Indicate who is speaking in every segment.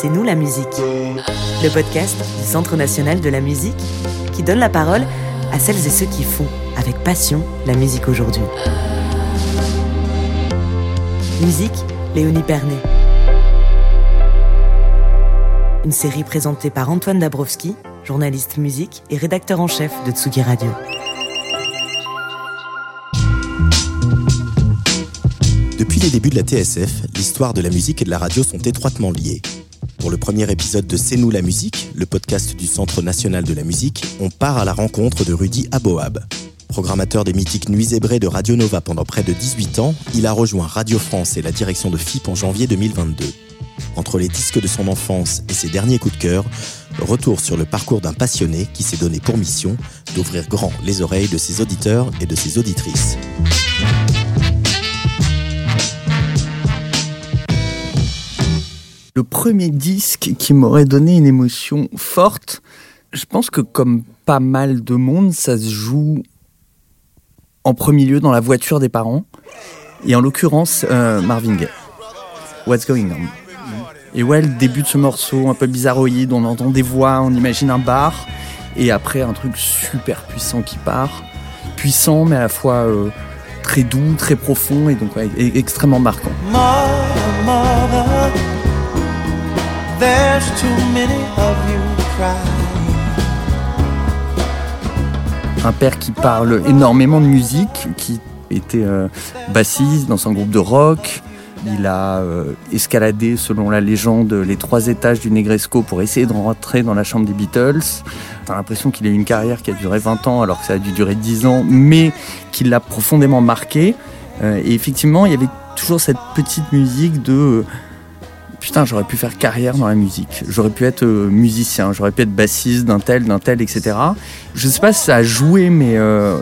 Speaker 1: C'est nous la musique, le podcast du Centre national de la musique qui donne la parole à celles et ceux qui font avec passion la musique aujourd'hui. Musique, Léonie Pernet. Une série présentée par Antoine Dabrowski, journaliste musique et rédacteur en chef de Tsugi Radio.
Speaker 2: Depuis les débuts de la TSF, l'histoire de la musique et de la radio sont étroitement liées. Pour le premier épisode de C'est nous la musique, le podcast du Centre national de la musique, on part à la rencontre de Rudy Aboab. Programmateur des mythiques Nuits zébrées de Radio Nova pendant près de 18 ans, il a rejoint Radio France et la direction de FIP en janvier 2022. Entre les disques de son enfance et ses derniers coups de cœur, retour sur le parcours d'un passionné qui s'est donné pour mission d'ouvrir grand les oreilles de ses auditeurs et de ses auditrices.
Speaker 3: Le premier disque qui m'aurait donné une émotion forte, je pense que comme pas mal de monde, ça se joue en premier lieu dans la voiture des parents, et en l'occurrence euh, Marvin Gaye. What's Going On? Et ouais, le début de ce morceau un peu bizarroïde, on entend des voix, on imagine un bar, et après un truc super puissant qui part. Puissant, mais à la fois euh, très doux, très profond, et donc extrêmement marquant. Un père qui parle énormément de musique, qui était euh, bassiste dans un groupe de rock. Il a euh, escaladé, selon la légende, les trois étages du Negresco pour essayer de rentrer dans la chambre des Beatles. T'as l'impression qu'il a eu une carrière qui a duré 20 ans alors que ça a dû durer 10 ans, mais qui l'a profondément marqué. Euh, et effectivement, il y avait toujours cette petite musique de putain, j'aurais pu faire carrière dans la musique. J'aurais pu être euh, musicien, j'aurais pu être bassiste d'un tel, d'un tel, etc. Je sais pas si ça a joué, mais euh,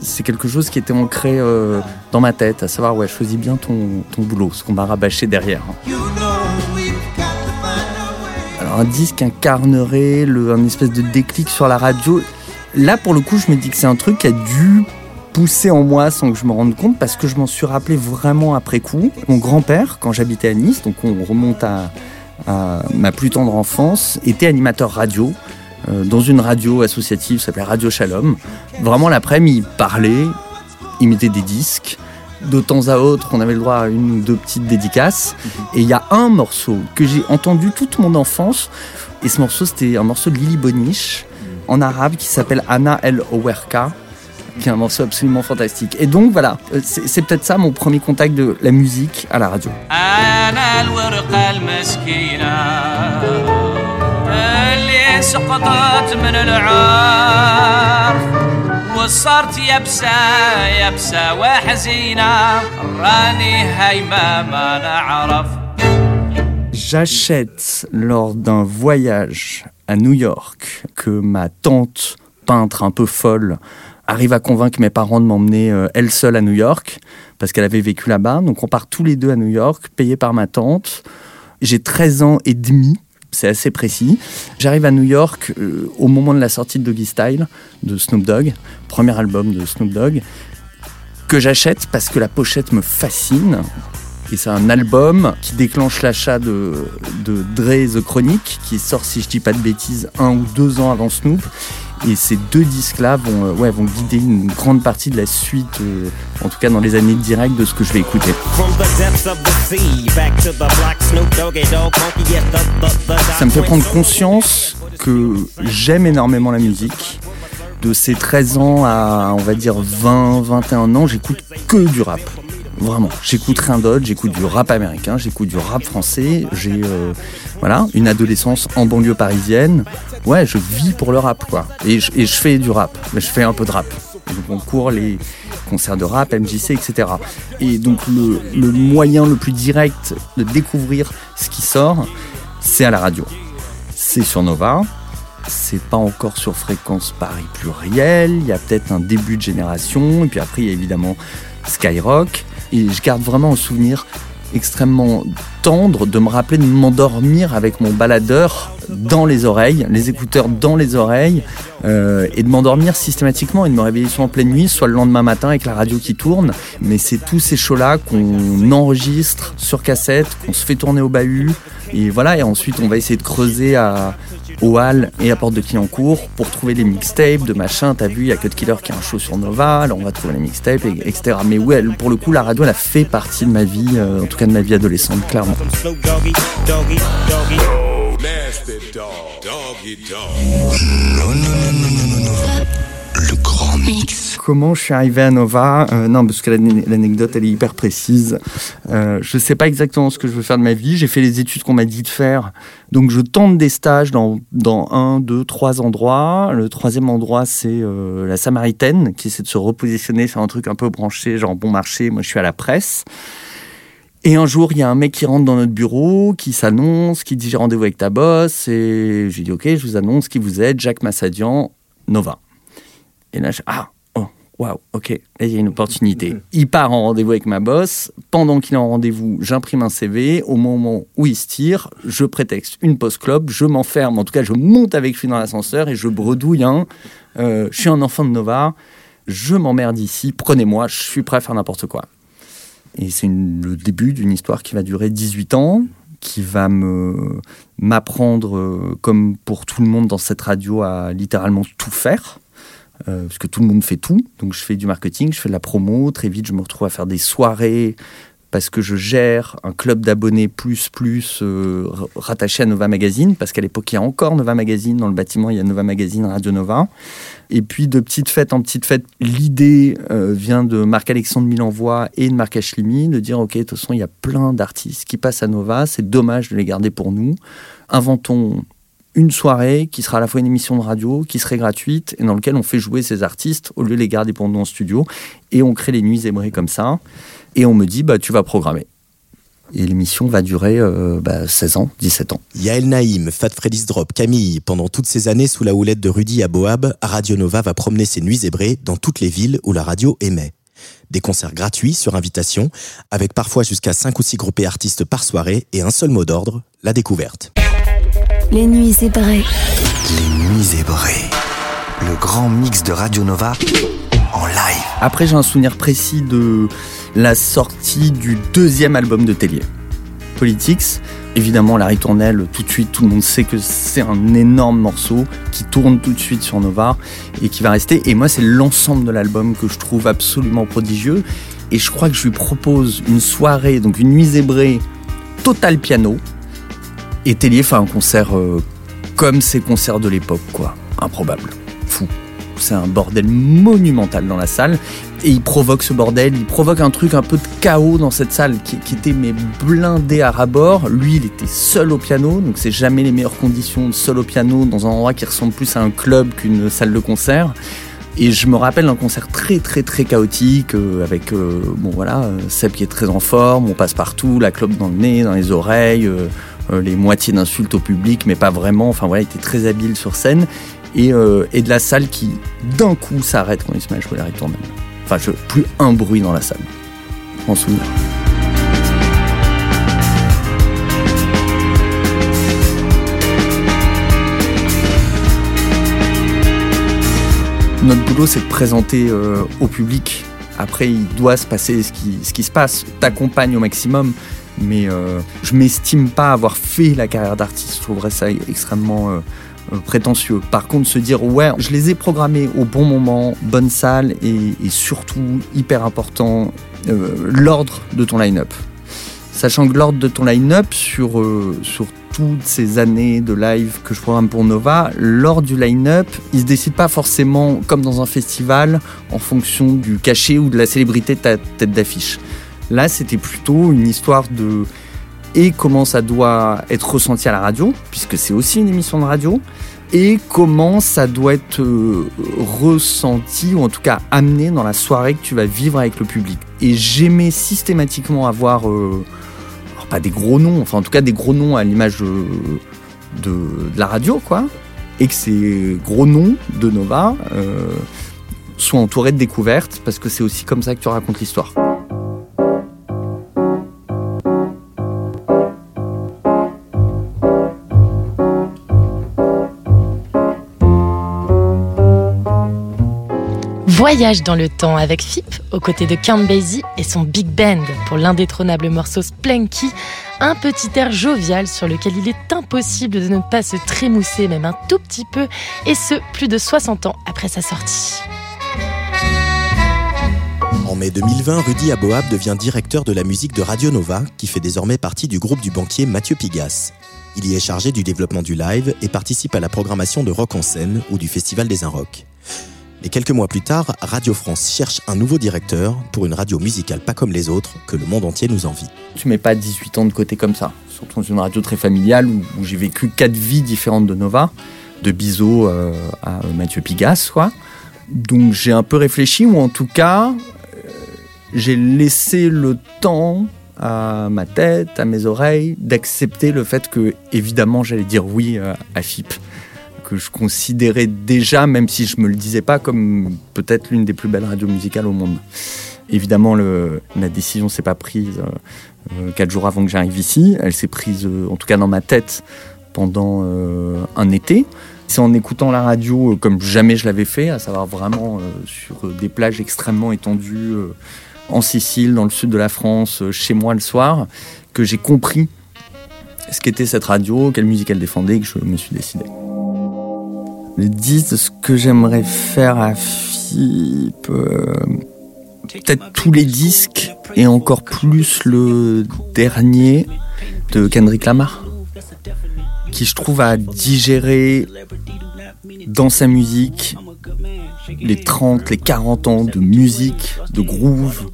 Speaker 3: c'est quelque chose qui était ancré euh, dans ma tête, à savoir, ouais, choisis bien ton, ton boulot, ce qu'on m'a rabâché derrière. Alors un disque incarnerait le, un espèce de déclic sur la radio. Là, pour le coup, je me dis que c'est un truc qui a dû pousser en moi sans que je me rende compte parce que je m'en suis rappelé vraiment après coup. Mon grand-père, quand j'habitais à Nice, donc on remonte à, ma plus tendre enfance, était animateur radio euh, dans une radio associative, ça s'appelait Radio Shalom. Vraiment l'après-midi, il parlait, il mettait des disques. De temps à autre, on avait le droit à une ou deux petites dédicaces. Et il y a un morceau que j'ai entendu toute mon enfance. Et ce morceau, c'était un morceau de Lily Boniche en arabe qui s'appelle Anna El Owerka, qui est un morceau absolument fantastique. Et donc voilà, euh, c'est c'est peut-être ça mon premier contact de la musique à la radio.
Speaker 4: أنا الورقة المسكينة اللي سقطت من العار وصارت يبسة يبسة وحزينة راني هيما ما نعرف
Speaker 3: J'achète lors d'un voyage à New York que ma tante, peintre un peu folle, arrive à convaincre mes parents de m'emmener euh, elle seule à New York parce qu'elle avait vécu là-bas. Donc on part tous les deux à New York, payés par ma tante. J'ai 13 ans et demi. C'est assez précis. J'arrive à New York euh, au moment de la sortie de Doggy Style de Snoop Dogg, premier album de Snoop Dogg, que j'achète parce que la pochette me fascine. Et c'est un album qui déclenche l'achat de, de Dre The qui sort, si je dis pas de bêtises, un ou deux ans avant Snoop. Et ces deux disques-là vont, euh, ouais, vont guider une grande partie de la suite, euh, en tout cas dans les années directes de ce que je vais écouter. Ça me fait prendre conscience que j'aime énormément la musique. De ces 13 ans à, on va dire, 20, 21 ans, j'écoute que du rap. Vraiment. J'écoute rien d'autre, j'écoute du rap américain, j'écoute du rap français, j'ai euh, voilà, une adolescence en banlieue parisienne. Ouais, je vis pour le rap, quoi. Et je, fais du rap, je fais un peu de rap. Donc on court les concerts de rap, MJC, etc. Et donc le, le moyen le plus direct de découvrir ce qui sort, c'est à la radio. C'est sur Nova, c'est pas encore sur fréquence Paris pluriel, il y a peut-être un début de génération, et puis après il y a évidemment Skyrock, et je garde vraiment un souvenir extrêmement tendre de me rappeler de m'endormir avec mon baladeur dans les oreilles, les écouteurs dans les oreilles, euh, et de m'endormir systématiquement et de me réveiller soit en pleine nuit, soit le lendemain matin avec la radio qui tourne. Mais c'est tous ces shows-là qu'on enregistre sur cassette, qu'on se fait tourner au bahut, Et voilà, et ensuite on va essayer de creuser à, au Hall et à Porte de Clignancourt pour trouver les mixtapes de machin. T'as vu, il y a Cut Killer qui a un show sur Nova, alors on va trouver les mixtapes, et- etc. Mais ouais, pour le coup, la radio, elle a fait partie de ma vie, euh, en tout cas de ma vie adolescente, clairement.
Speaker 5: Le grand mix.
Speaker 3: Comment je suis arrivé à Nova Euh, Non, parce que l'ane- l'anecdote, elle est hyper précise. Euh, je sais pas exactement ce que je veux faire de ma vie. J'ai fait les études qu'on m'a dit de faire. Donc, je tente des stages dans, un, deux, trois endroits. Le troisième endroit, c'est euh, la Samaritaine, qui essaie de se repositionner sur un truc un peu branché, genre bon marché. Moi, je suis à la presse. Et un jour, il y a un mec qui rentre dans notre bureau, qui s'annonce, qui dit j'ai rendez-vous avec ta boss. Et j'ai dit ok, je vous annonce qui vous êtes, Jacques Massadian, Nova. Et là, je, ah, waouh, ok, là, il y a une opportunité. Il part en rendez-vous avec ma boss. Pendant qu'il est en rendez-vous, j'imprime un CV. Au moment où il se tire, je prétexte une post-club, je m'enferme, en tout cas, je monte avec lui dans l'ascenseur et je bredouille un. euh, je suis un enfant de Nova, je m'emmerde ici, prenez-moi, je suis prêt à faire n'importe quoi. Et c'est le début d'une histoire qui va durer 18 ans, qui va me m'apprendre, euh, comme pour tout le monde dans cette radio, à littéralement tout faire. Euh, parce que tout le monde fait tout. Donc je fais du marketing, je fais de la promo. Très vite, je me retrouve à faire des soirées parce que je gère un club d'abonnés plus plus euh, rattaché à Nova Magazine, parce qu'à l'époque il y a encore Nova Magazine dans le bâtiment, il y a Nova Magazine, Radio Nova. Et puis de petite fête en petite fête, l'idée euh, vient de Marc-Alexandre Milenvoix et de Marc Achlimi de dire ok, de toute façon il y a plein d'artistes qui passent à Nova, c'est dommage de les garder pour nous. Inventons une soirée qui sera à la fois une émission de radio, qui serait gratuite, et dans laquelle on fait jouer ces artistes au lieu de les garder nous en studio. Et on crée les nuits zébrées comme ça. Et on me dit, bah, tu vas programmer. Et l'émission va durer euh, bah, 16 ans, 17 ans.
Speaker 2: Yael Naïm, Fat Freddy's Drop, Camille, pendant toutes ces années sous la houlette de Rudy à Boab, Radio Nova va promener ses nuits zébrées dans toutes les villes où la radio émet. Des concerts gratuits sur invitation, avec parfois jusqu'à 5 ou 6 groupés artistes par soirée et un seul mot d'ordre, la découverte.
Speaker 6: Les nuits zébrées.
Speaker 5: Les nuits zébrées. Le grand mix de Radio Nova en live.
Speaker 3: Après, j'ai un souvenir précis de la sortie du deuxième album de Tellier, Politics. Évidemment, la ritournelle, tout de suite, tout le monde sait que c'est un énorme morceau qui tourne tout de suite sur Nova et qui va rester. Et moi, c'est l'ensemble de l'album que je trouve absolument prodigieux. Et je crois que je lui propose une soirée, donc une nuit zébrée, total piano. Et Tellier fait un concert euh, comme ses concerts de l'époque, quoi. Improbable. Fou. C'est un bordel monumental dans la salle. Et il provoque ce bordel, il provoque un truc un peu de chaos dans cette salle qui, était mais blindé à rabord. Lui, il était seul au piano, donc c'est jamais les meilleures conditions de seul au piano dans un endroit qui ressemble plus à un club qu'une salle de concert. Et je me rappelle d'un concert très très très chaotique euh, avec euh, bon voilà Seb qui est très en forme, on passe partout, la clope dans le nez, dans les oreilles, les moitiés d'insultes au public, mais pas vraiment. Enfin voilà, il était très habile sur scène et, euh, de la salle qui d'un coup s'arrête quand il se met à jouer la ritournelle. Enfin, je, plus un bruit dans la salle. Je m'en souviens. Notre boulot, c'est de présenter euh, au public. Après, il doit se passer ce qui, ce qui se passe. T'accompagnes au maximum, mais euh, je m'estime pas avoir fait la carrière d'artiste. Je trouverais ça extrêmement euh, euh, prétentieux. Par contre, se dire ouais, je les ai programmés au bon moment, bonne salle et, surtout hyper important, euh, l'ordre de ton line-up. Sachant que l'ordre de ton line-up sur, sur toutes ces années de live que je programme pour Nova, l'ordre du line-up, il se décide pas forcément comme dans un festival en fonction du cachet ou de la célébrité de ta tête d'affiche. Là, c'était plutôt une histoire de et comment ça doit être ressenti à la radio, puisque c'est aussi une émission de radio, et comment ça doit être euh, ressenti, ou en tout cas amené dans la soirée que tu vas vivre avec le public. Et j'aimais systématiquement avoir, euh, pas des gros noms, enfin en tout cas des gros noms à l'image de, de, la radio, quoi, et que ces gros noms de Nova euh, soient entourés de découvertes, parce que c'est aussi comme ça que tu racontes l'histoire.
Speaker 7: Voyage dans le temps avec Fip aux côtés de Count Basie et son big band pour l'indétrônable morceau Splanky, un petit air jovial sur lequel il est impossible de ne pas se trémousser même un tout petit peu et ce plus de 60 ans après sa sortie.
Speaker 2: En mai 2020, Rudy Aboab devient directeur de la musique de Radio Nova, qui fait désormais partie du groupe du banquier Mathieu Pigas. Il y est chargé du développement du live et participe à la programmation de Rock en scène ou du Festival des Inrocks. Et quelques mois plus tard, Radio France cherche un nouveau directeur pour une radio musicale pas comme les autres que le monde entier nous envie.
Speaker 3: Tu mets pas 18 ans de côté comme ça, surtout dans une radio très familiale où, j'ai vécu quatre vies différentes de Nova, de Bizot euh, à Mathieu Pigas, quoi. Donc j'ai un peu réfléchi, ou en tout cas, euh, j'ai laissé le temps à ma tête, à mes oreilles, d'accepter le fait que, évidemment, j'allais dire oui euh, à FIP. Que je considérais déjà, même si je me le disais pas, comme peut-être l'une des plus belles radios musicales au monde. Évidemment, la décision s'est pas prise euh, quatre jours avant que j'arrive ici. Elle s'est prise, euh, en tout cas dans ma tête, pendant euh, un été. C'est en écoutant la radio euh, comme jamais je l'avais fait, à savoir vraiment euh, sur des plages extrêmement étendues euh, en Sicile, dans le sud de la France, euh, chez moi le soir, que j'ai compris ce qu'était cette radio, quelle musique elle défendait, que je me suis décidé. Les 10 de ce que j'aimerais faire à FIP, euh, peut-être tous les disques et encore plus le dernier de Kendrick Lamar, qui je trouve a digéré dans sa musique les 30, les 40 ans de musique, de groove.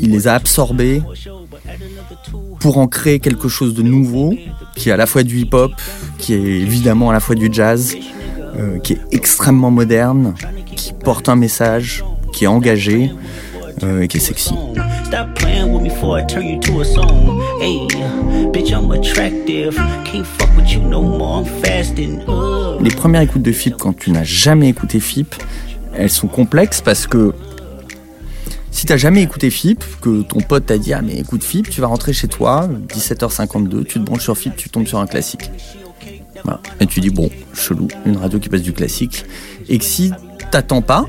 Speaker 3: Il les a absorbés pour en créer quelque chose de nouveau, qui est à la fois du hip-hop, qui est évidemment à la fois du jazz, euh, qui est extrêmement moderne, qui porte un message, qui est engagé euh, et qui est sexy. Les premières écoutes de FIP, quand tu n'as jamais écouté FIP, elles sont complexes parce que si t'as jamais écouté FIP, que ton pote t'a dit ah mais écoute FIP, tu vas rentrer chez toi, 17h52, tu te branches sur FIP, tu tombes sur un classique. Et tu dis bon, chelou, une radio qui passe du classique. Et que si t'attends pas,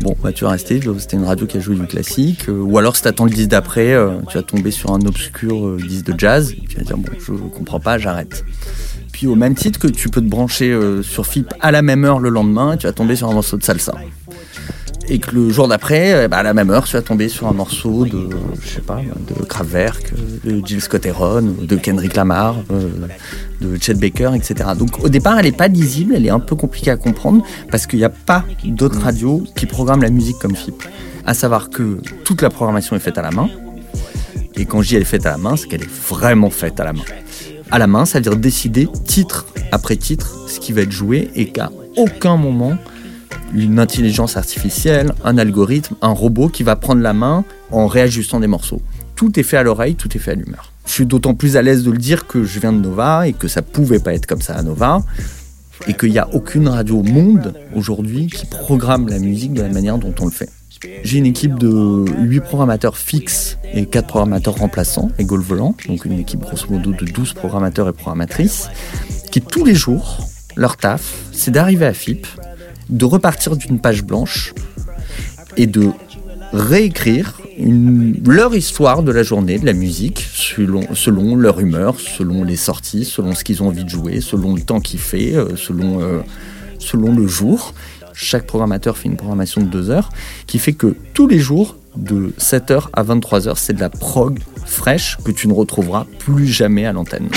Speaker 3: bon bah tu vas rester, c'était une radio qui a joué du classique, euh, ou alors si t'attends le disque d'après, euh, tu vas tomber sur un obscur euh, disque de jazz, tu vas dire bon je comprends pas, j'arrête. Puis au même titre que tu peux te brancher euh, sur FIP à la même heure le lendemain, tu vas tomber sur un morceau de salsa. Et que le jour d'après, euh, bah, à la même heure, tu vas tomber sur un morceau de, je sais pas, de Kraftwerk, de Jill Scott Heron, de Kendrick Lamar, euh, de Chet Baker, etc. Donc au départ, elle n'est pas lisible, elle est un peu compliquée à comprendre parce qu'il n'y a pas d'autres radios qui programment la musique comme FIP. À savoir que toute la programmation est faite à la main. Et quand je dis elle est faite à la main, c'est qu'elle est vraiment faite à la main. À la main, ça veut dire décider titre après titre ce qui va être joué et qu'à aucun moment une intelligence artificielle, un algorithme, un robot qui va prendre la main en réajustant des morceaux. Tout est fait à l'oreille, tout est fait à l'humeur. Je suis d'autant plus à l'aise de le dire que je viens de Nova et que ça pouvait pas être comme ça à Nova et qu'il n'y a aucune radio au monde aujourd'hui qui programme la musique de la manière dont on le fait. J'ai une équipe de 8 programmateurs fixes et 4 programmateurs remplaçants, égaux volant, donc une équipe grosso modo de 12 programmateurs et programmatrices, qui tous les jours, leur taf, c'est d'arriver à FIP, de repartir d'une page blanche et de réécrire leur histoire de la journée, de la musique, selon, selon leur humeur, selon les sorties, selon ce qu'ils ont envie de jouer, selon le temps qu'il fait, euh, selon, euh, selon le jour. Chaque programmateur fait une programmation de deux heures qui fait que tous les jours, de 7h à 23h, c'est de la prog fraîche que tu ne retrouveras plus jamais à l'antenne.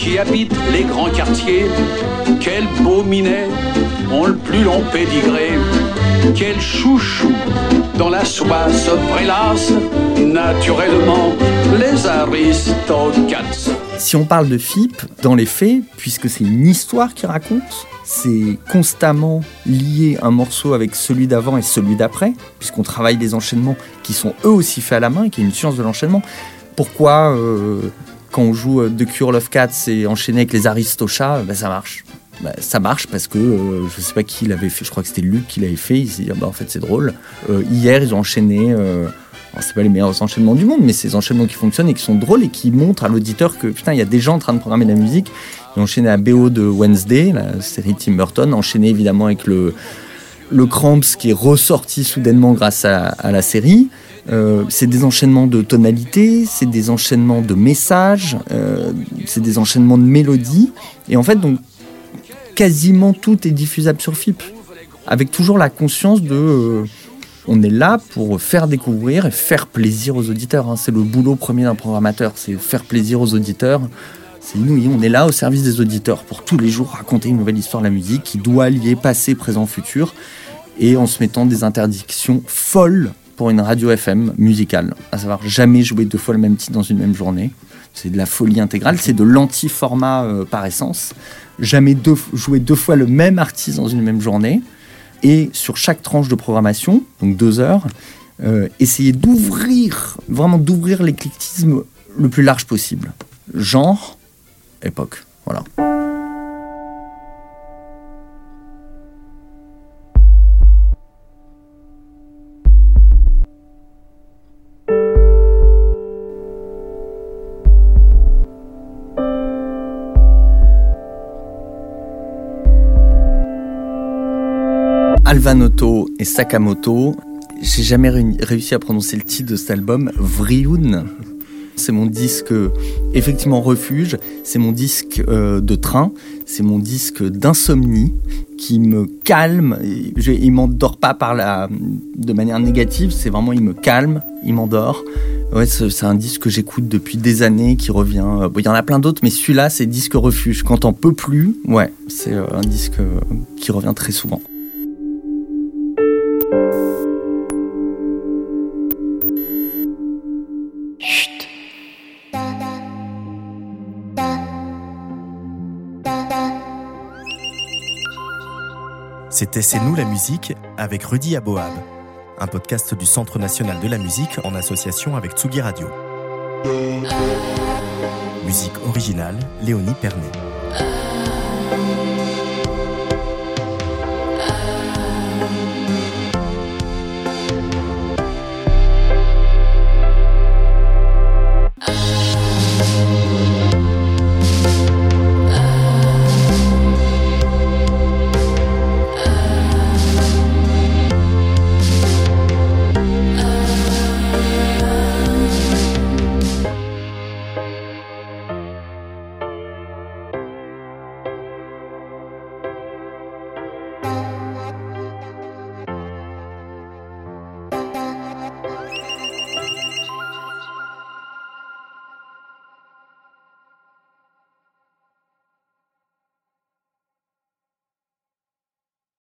Speaker 8: Qui habitent les grands quartiers Quels beaux minets ont le plus long pédigré Quel chouchou dans la soie se prélasse Naturellement, les aristocrates.
Speaker 3: Si on parle de FIP, dans les faits, puisque c'est une histoire qui raconte, c'est constamment lié un morceau avec celui d'avant et celui d'après, puisqu'on travaille des enchaînements qui sont eux aussi faits à la main et qui est une science de l'enchaînement. pourquoi euh, quand on joue euh, The Cure Love Cats et enchaîné avec les Aristochats, bah, ça marche. Bah, ça marche parce que euh, je sais pas qui l'avait fait, je crois que c'était Luc qui l'avait fait. Il s'est dit, ah bah, en fait, c'est drôle. Euh, hier, ils ont enchaîné. Euh, c'est pas les meilleurs enchaînements du monde, mais des enchaînements qui fonctionnent et qui sont drôles et qui montrent à l'auditeur que putain, il y a des gens en train de programmer de la musique. Ils ont enchaîné à BO de Wednesday, la série Tim Burton, enchaîné évidemment avec le, le Cramps qui est ressorti soudainement grâce à la série. Euh, c'est des enchaînements de tonalités, c'est des enchaînements de messages, euh, c'est des enchaînements de mélodies. Et en fait, donc, quasiment tout est diffusable sur FIP. Avec toujours la conscience de. euh, on est là pour faire découvrir et faire plaisir aux auditeurs. hein. C'est le boulot premier d'un programmateur, c'est faire plaisir aux auditeurs. C'est nous, on est là au service des auditeurs pour tous les jours raconter une nouvelle histoire de la musique qui doit lier passé, présent, futur et en se mettant des interdictions folles pour une radio FM musicale, à savoir jamais jouer deux fois le même titre dans une même journée. C'est de la folie intégrale, c'est de l'anti-format euh, par essence. Jamais deux- jouer deux fois le même artiste dans une même journée. Et sur chaque tranche de programmation, donc deux heures, euh, essayer d'ouvrir, vraiment d'ouvrir l'éclectisme le plus large possible. Genre, époque. Voilà. Et Sakamoto. J'ai jamais réussi à prononcer le titre de cet album. Vrioun. C'est mon disque, effectivement, refuge. C'est mon disque euh, de train. C'est mon disque d'insomnie qui me calme. Je- il m'endort pas par la, de manière négative. C'est vraiment, il me calme, il m'endort. Ouais, c'est un disque que j'écoute depuis des années, qui revient. euh, Il y en a plein d'autres, mais celui-là, c'est disque refuge. Quand on peut plus, ouais, c'est euh, un disque qui revient très souvent.
Speaker 2: C'était C'est nous la musique avec Rudy Aboab, un podcast du Centre national de la musique en association avec Tsugi Radio. Musique originale, Léonie Pernet.